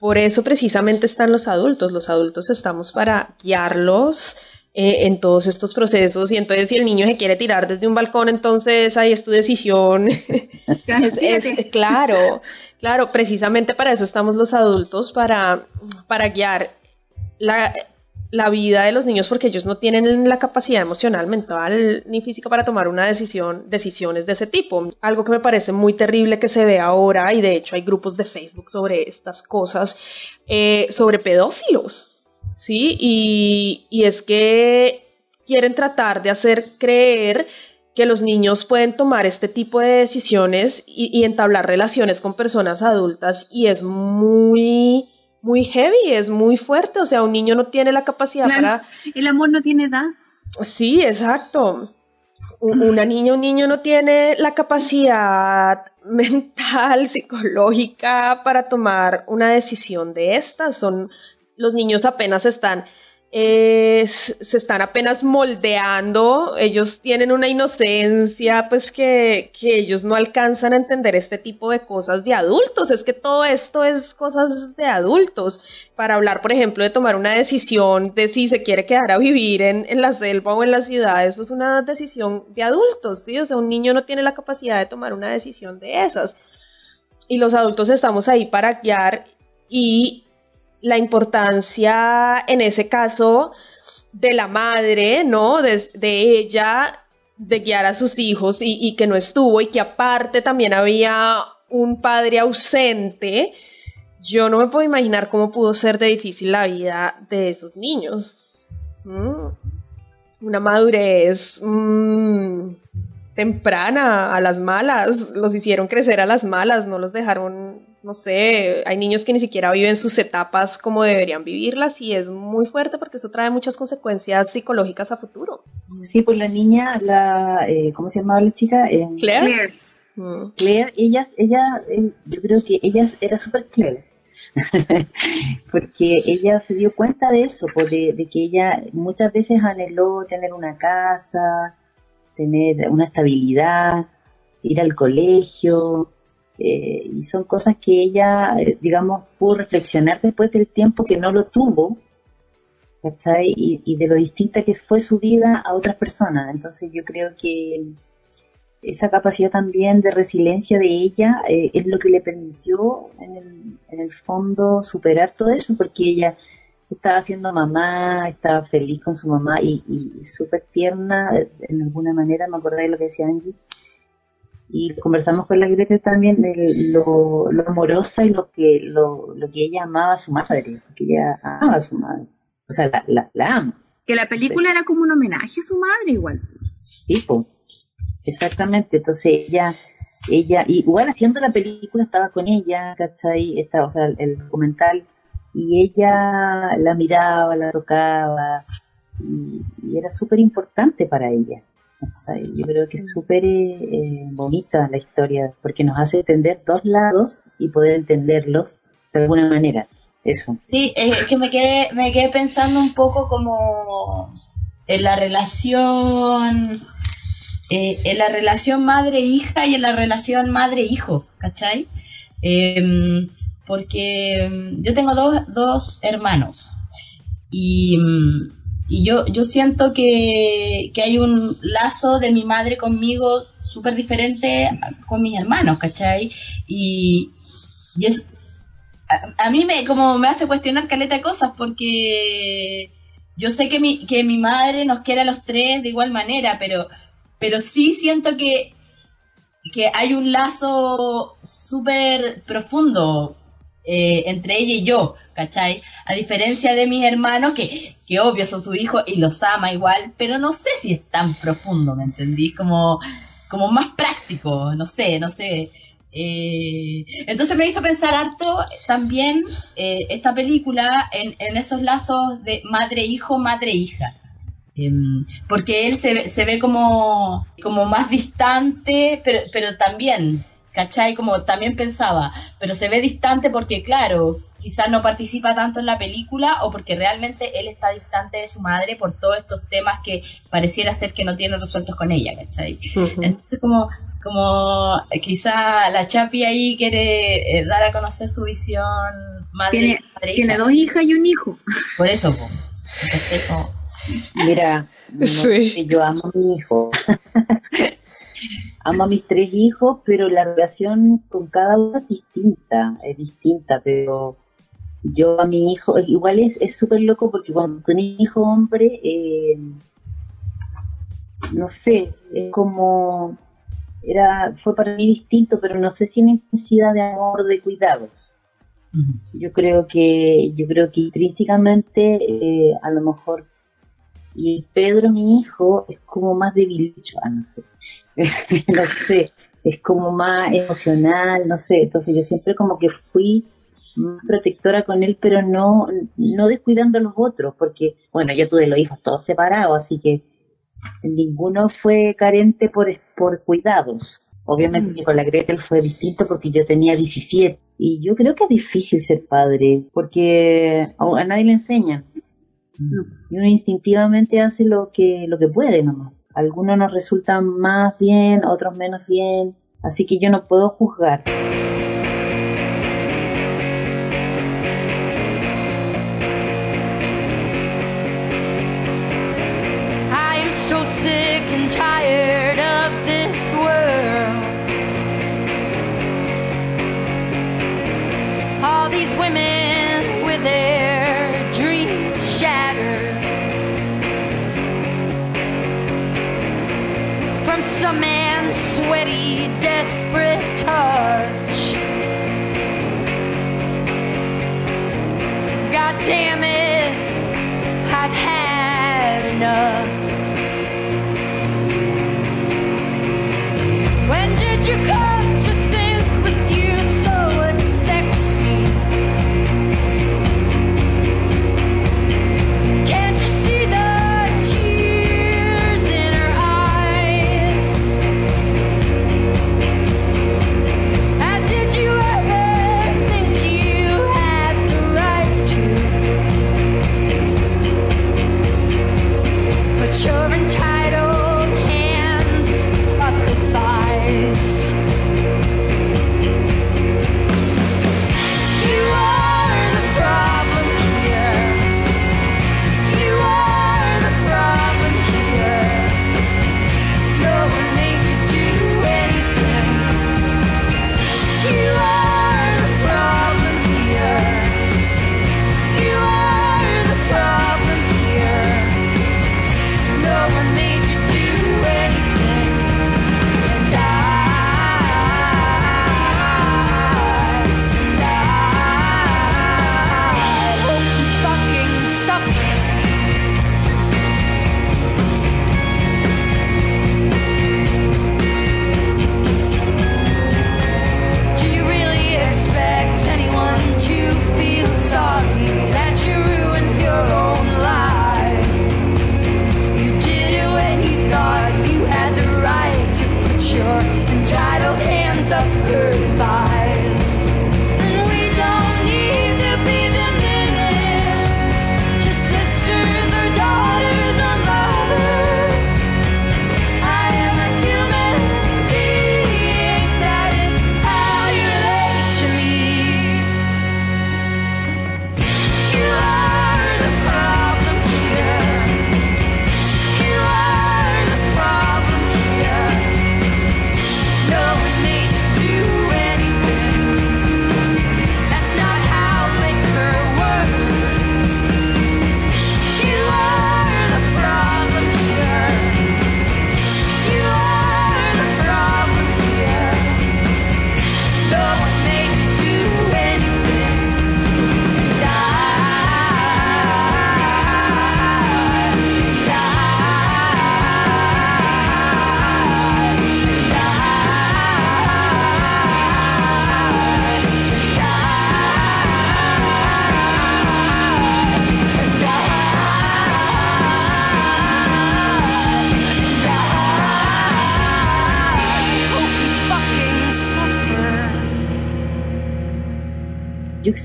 Por eso precisamente están los adultos. Los adultos estamos para guiarlos eh, en todos estos procesos y entonces si el niño se quiere tirar desde un balcón, entonces ahí es tu decisión. es, es- claro, claro, precisamente para eso estamos los adultos, para, para guiar la, la vida de los niños porque ellos no tienen la capacidad emocional, mental ni física para tomar una decisión, decisiones de ese tipo. Algo que me parece muy terrible que se ve ahora y de hecho hay grupos de Facebook sobre estas cosas, eh, sobre pedófilos, ¿sí? Y, y es que quieren tratar de hacer creer que los niños pueden tomar este tipo de decisiones y, y entablar relaciones con personas adultas y es muy muy heavy, es muy fuerte, o sea, un niño no tiene la capacidad Claro, para... El amor no tiene edad. Sí, exacto. Un- Una niña, un niño no tiene la capacidad mental, psicológica para tomar una decisión de estas. Son los niños apenas están eh, se están apenas moldeando, ellos tienen una inocencia, pues que, que ellos no alcanzan a entender este tipo de cosas de adultos, es que todo esto es cosas de adultos. Para hablar, por ejemplo, de tomar una decisión de si se quiere quedar a vivir en, en la selva o en la ciudad, eso es una decisión de adultos, ¿sí? O sea, un niño no tiene la capacidad de tomar una decisión de esas. Y los adultos estamos ahí para guiar y la importancia en ese caso de la madre, ¿no? De, ella, de guiar a sus hijos y, y que no estuvo y que aparte también había un padre ausente. Yo no me puedo imaginar cómo pudo ser de difícil la vida de esos niños. Mm. Una madurez mm, temprana, a las malas, los hicieron crecer a las malas, no los dejaron, no sé, hay niños que ni siquiera viven sus etapas como deberían vivirlas y es muy fuerte porque eso trae muchas consecuencias psicológicas a futuro. Sí, pues la niña, la, eh, ¿cómo se llamaba la chica? Eh, Claire. Claire. Mm. Claire, ella, ella, eh, yo creo que ella era súper clever. Porque ella se dio cuenta de eso, pues, de, de que ella muchas veces anheló tener una casa, tener una estabilidad, ir al colegio, eh, y son cosas que ella, eh, digamos, pudo reflexionar después del tiempo que no lo tuvo, ¿cachai? Y, de lo distinta que fue su vida a otras personas. Entonces yo creo que esa capacidad también de resiliencia de ella eh, es lo que le permitió en el, en el fondo superar todo eso, porque ella estaba siendo mamá, estaba feliz con su mamá y, y súper tierna, en alguna manera, me acordé de lo que decía Angie. Y conversamos con la Greta también de lo, lo amorosa y lo que, lo, lo que ella amaba a su madre, porque ella amaba a su madre. O sea, la, la, la ama. Que la película era como un homenaje a su madre igual. Sí, po. exactamente. Entonces ella, ella, igual haciendo la película estaba con ella, ¿cachai? Estaba, o sea, el documental, y ella la miraba, la tocaba, y, y era súper importante para ella. Yo creo que es súper eh, bonita la historia, porque nos hace entender dos lados y poder entenderlos de alguna manera. Eso. Sí, es que me quedé, me quedé pensando un poco como en la relación, eh, en la relación madre-hija y en la relación madre-hijo, ¿cachai? Em, porque em, yo tengo dos, dos hermanos y, em, y yo, yo siento que, que hay un lazo de mi madre conmigo súper diferente con mis hermanos, ¿cachai? Y, y es, a, a mí me como me hace cuestionar caleta de cosas porque yo sé que mi, que mi madre nos quiere a los tres de igual manera, pero, pero sí siento que, que hay un lazo súper profundo eh, entre ella y yo, ¿cachai? A diferencia de mis hermanos, que, que obvio son sus hijos y los ama igual, pero no sé si es tan profundo, ¿me entendís? Como, como más práctico, no sé, no sé. Eh, entonces me hizo pensar harto también eh, esta película en, en esos lazos de madre-hijo, madre-hija. Em, porque él se, se ve como, como más distante, pero, pero también, ¿cachai? Como también pensaba, pero se ve distante porque, claro, quizás no participa tanto en la película o porque realmente él está distante de su madre por todos estos temas que pareciera ser que no tiene resueltos con ella, ¿cachai? Entonces, como, como quizá la Chapi ahí quiere eh, dar a conocer su visión madre Tiene, madre- tiene dos hijas y un hijo. Por eso, po. ¿cachai? Como- Mira, no Sí. yo amo a mi hijo. amo a mis tres hijos, pero la relación con cada uno es distinta, es distinta, pero yo a mi hijo, igual es es súper loco porque cuando tenés hijo hombre, eh, no sé, es como, era, fue para mí distinto, pero no sé si en intensidad de amor, de cuidados. Yo creo que, yo creo que intrínsecamente, eh, a lo mejor, y Pedro, mi hijo, es como más debilucho, ah, no sé, no sé, es como más emocional, no sé, entonces yo siempre como que fui más protectora con él, pero no, no descuidando a los otros, porque, bueno, yo tuve los hijos todos separados, así que ninguno fue carente por, por cuidados. Obviamente que con la Gretel fue distinto porque yo tenía 17. Y yo creo que es difícil ser padre, porque a, a nadie le enseñan. Y uno instintivamente hace lo que, lo que puede nomás. Algunos nos resultan más bien, otros menos bien. Así que yo no puedo juzgar. Sweaty, desperate touch. God damn it,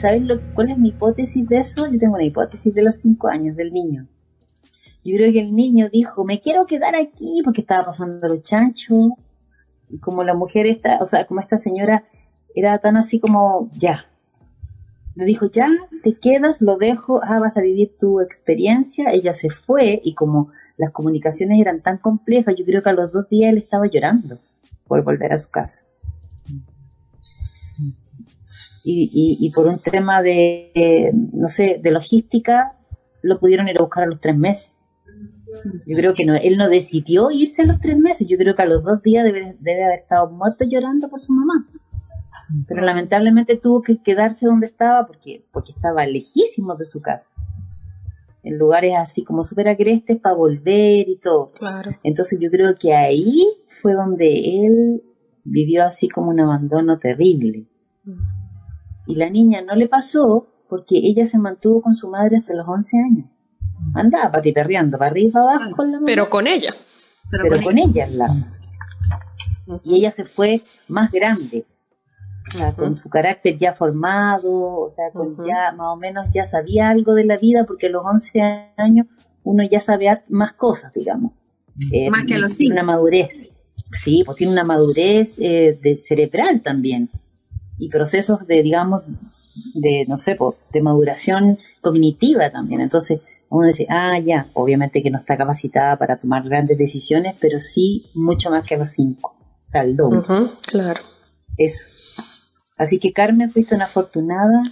¿Sabes lo, cuál es mi hipótesis de eso? Yo tengo una hipótesis de los cinco años del niño. Yo creo que el niño dijo, me quiero quedar aquí porque estaba pasando los chanchos. Y como la mujer esta, o sea, como esta señora era tan así como, ya. Le dijo, ya, te quedas, lo dejo, ah, vas a vivir tu experiencia. Ella se fue y como las comunicaciones eran tan complejas, yo creo que a los dos días él estaba llorando por volver a su casa. Y, y, y por un tema de, eh, no sé, de logística, lo pudieron ir a buscar a los tres meses. Yo creo que no, él no decidió irse a los tres meses, yo creo que a los dos días debe, debe haber estado muerto llorando por su mamá. Pero lamentablemente tuvo que quedarse donde estaba porque, porque estaba lejísimo de su casa. En lugares así como súper agrestes para volver y todo. Claro. Entonces yo creo que ahí fue donde él vivió así como un abandono terrible. Y la niña no le pasó porque ella se mantuvo con su madre hasta los 11 años. Andaba patiperreando para arriba y para abajo con la mamá. Pero con ella. Pero, con, ella al lado. Y ella se fue más grande, o sea, con su carácter ya formado, o sea, con ya más o menos ya sabía algo de la vida, porque a los 11 años uno ya sabe más cosas, digamos. Eh, Más que a los tiene Una madurez. Sí, pues tiene una madurez eh, de cerebral también. Y procesos de, digamos, de, no sé, de maduración cognitiva también. Entonces, uno dice, ah, ya, obviamente que no está capacitada para tomar grandes decisiones, pero sí mucho más que a los cinco. O sea, el doble. Claro. Eso. Así que Carmen, fuiste una afortunada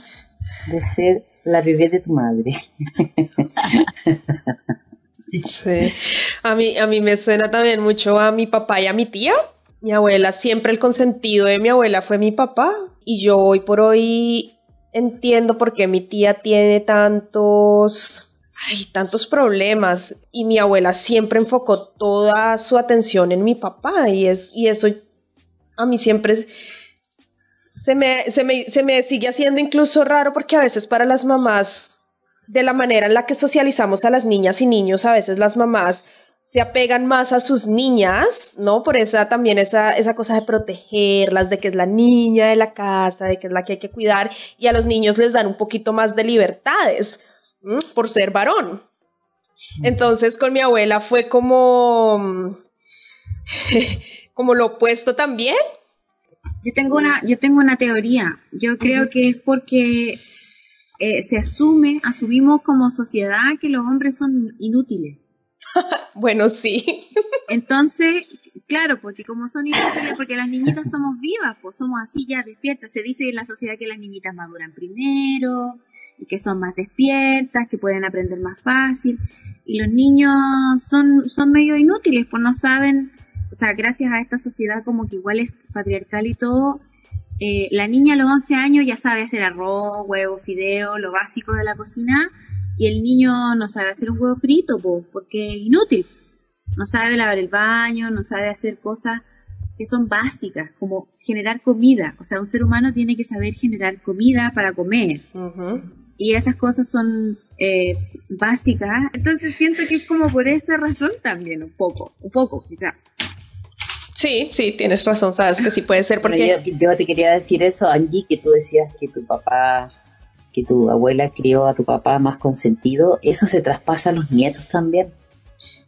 de ser la bebé de tu madre. Sí. A mí, a mí me suena también mucho a mi papá y a mi tía. Mi abuela, siempre el consentido de mi abuela fue mi papá. Y yo hoy por hoy entiendo por qué mi tía tiene tantos, ay, tantos problemas. Y mi abuela siempre enfocó toda su atención en mi papá. Y es, y eso a mí siempre se me, se me, se me sigue haciendo incluso raro porque a veces para las mamás de la manera en la que socializamos a las niñas y niños, a veces las mamás se apegan más a sus niñas, ¿no? Por esa también esa, esa cosa de protegerlas, de que es la niña de la casa, de que es la que hay que cuidar, y a los niños les dan un poquito más de libertades, ¿m? por ser varón. Entonces con mi abuela fue como, como lo opuesto también. Yo tengo una, yo tengo una teoría. Yo creo que es porque eh, se asume, asumimos como sociedad que los hombres son inútiles. Bueno, sí. Entonces, claro, porque como son inútiles, porque las niñitas somos vivas, pues somos así ya despiertas. Se dice en la sociedad que las niñitas maduran primero, y que son más despiertas, que pueden aprender más fácil. Y los niños son, son medio inútiles, pues no saben, o sea, gracias a esta sociedad como que igual es patriarcal y todo, eh, la niña a los 11 años ya sabe hacer arroz, huevo, fideo, lo básico de la cocina, y el niño no sabe hacer un huevo frito, po, porque es inútil. No sabe lavar el baño, no sabe hacer cosas que son básicas, como generar comida. O sea, un ser humano tiene que saber generar comida para comer. Y esas cosas son eh, básicas. Entonces siento que es como por esa razón también, un poco, un poco, quizá. Sí, sí, tienes razón, sabes que sí puede ser porque... Yo, yo te quería decir eso, Angie, que tú decías que tu papá, que tu abuela crió a tu papá más consentido, eso se traspasa a los nietos también.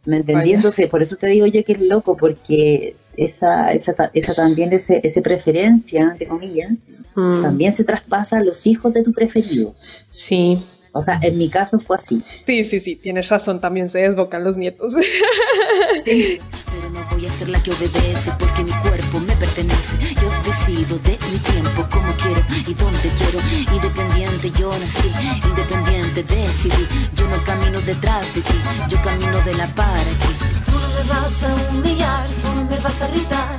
¿Me entendí? Entonces, por eso te digo yo que es loco, porque esa, esa, esa también, ese, ese preferencia, entre comillas, Mm. también se traspasa a los hijos de tu preferido. Sí. O sea, en mi caso fue así. Sí, sí, sí, tienes razón, también se desbocan los nietos. Pero no voy a ser la que obedece porque mi cuerpo me pertenece. Yo decido de mi tiempo como quiero y donde quiero. Independiente yo nací, independiente decidí. Yo no camino detrás de ti, yo camino de la para aquí. Tú no me vas a humillar, tú no me vas a gritar.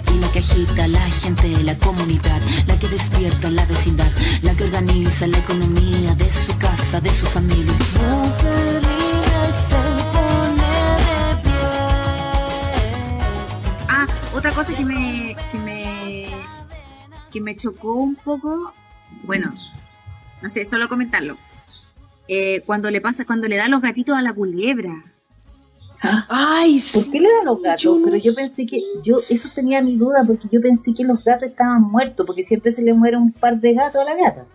y la que agita la gente, la comunidad, la que despierta la vecindad, la que organiza la economía de su casa, de su familia. Ah, otra cosa que me, que me que me chocó un poco, bueno, no sé, solo comentarlo. Eh, cuando le pasa, cuando le da los gatitos a la culebra. Ay, ¿Por qué le da los gatos? Pero yo pensé que, yo, eso tenía mi duda, porque yo pensé que los gatos estaban muertos, porque siempre se le muere un par de gatos a la gata.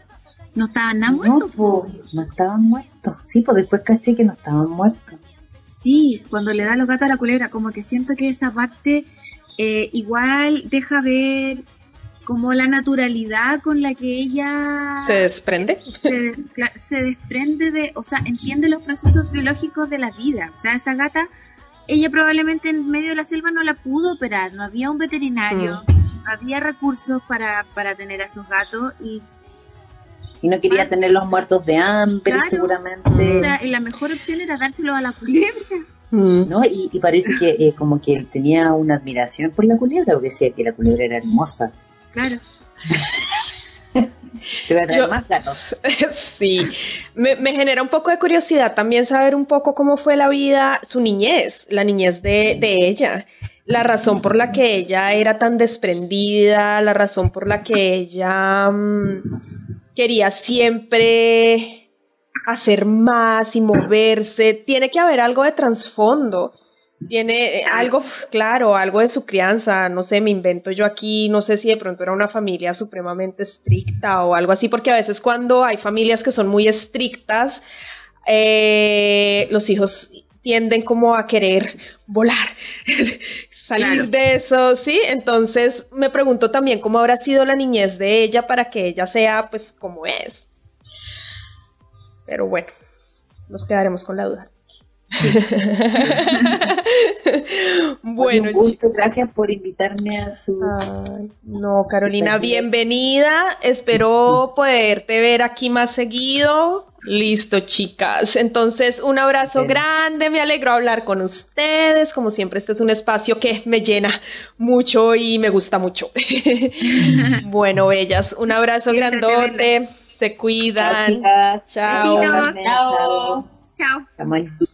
¿No estaban nada muertos? No, pues, no estaban muertos. Sí, pues después caché que no estaban muertos. Sí, cuando le da los gatos a la culebra, como que siento que esa parte eh, igual deja ver como la naturalidad con la que ella se desprende. Se, se, desprende de, o sea, entiende los procesos biológicos de la vida. O sea, esa gata, ella probablemente en medio de la selva no la pudo operar, no había un veterinario, Mm. no había recursos para, para tener a esos gatos y Y no quería tenerlos muertos de hambre, Claro. seguramente. o sea, y la mejor opción era dárselo a la culebra. ¿no? Y, y parece que eh, como que él tenía una admiración por la culebra, porque decía que la culebra era hermosa. Claro. Te voy a traer Yo- más gatos. Sí, me, me genera un poco de curiosidad también saber un poco cómo fue la vida, su niñez, la niñez de, de ella, la razón por la que ella era tan desprendida, la razón por la que ella mm, quería siempre hacer más y moverse. Tiene que haber algo de trasfondo. Tiene eh, algo, claro, algo de su crianza, no sé, me invento yo aquí, no sé si de pronto era una familia supremamente estricta o algo así, porque a veces cuando hay familias que son muy estrictas, eh, los hijos tienden como a querer volar, salir Claro. de eso, ¿sí? Entonces me pregunto también cómo habrá sido la niñez de ella para que ella sea pues como es. Pero bueno, nos quedaremos con la duda. bueno, un gusto, gracias por invitarme a su... Ay, no, Carolina, bienvenida. Espero poderte ver aquí más seguido. Listo, chicas. Entonces, un abrazo grande. Me alegro hablar con ustedes. Como siempre, este es un espacio que me llena mucho y me gusta mucho. bueno, bellas, un abrazo grandote. Se cuidan. chicas. Chao. Besitos. Chao. Chao.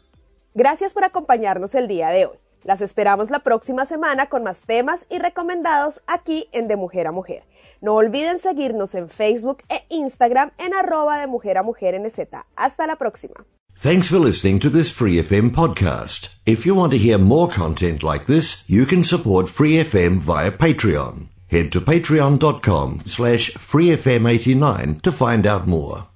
Gracias por acompañarnos el día de hoy. Las esperamos la próxima semana con más temas y recomendados aquí en De Mujer a Mujer. No olviden seguirnos en Facebook e Instagram en arroba de mujer a mujer NZ. Hasta la próxima. Thanks for listening to this Free FM podcast. If you want to hear more content like this, you can support Free FM via Patreon. Head to patreon.com slash freefm89 to find out more.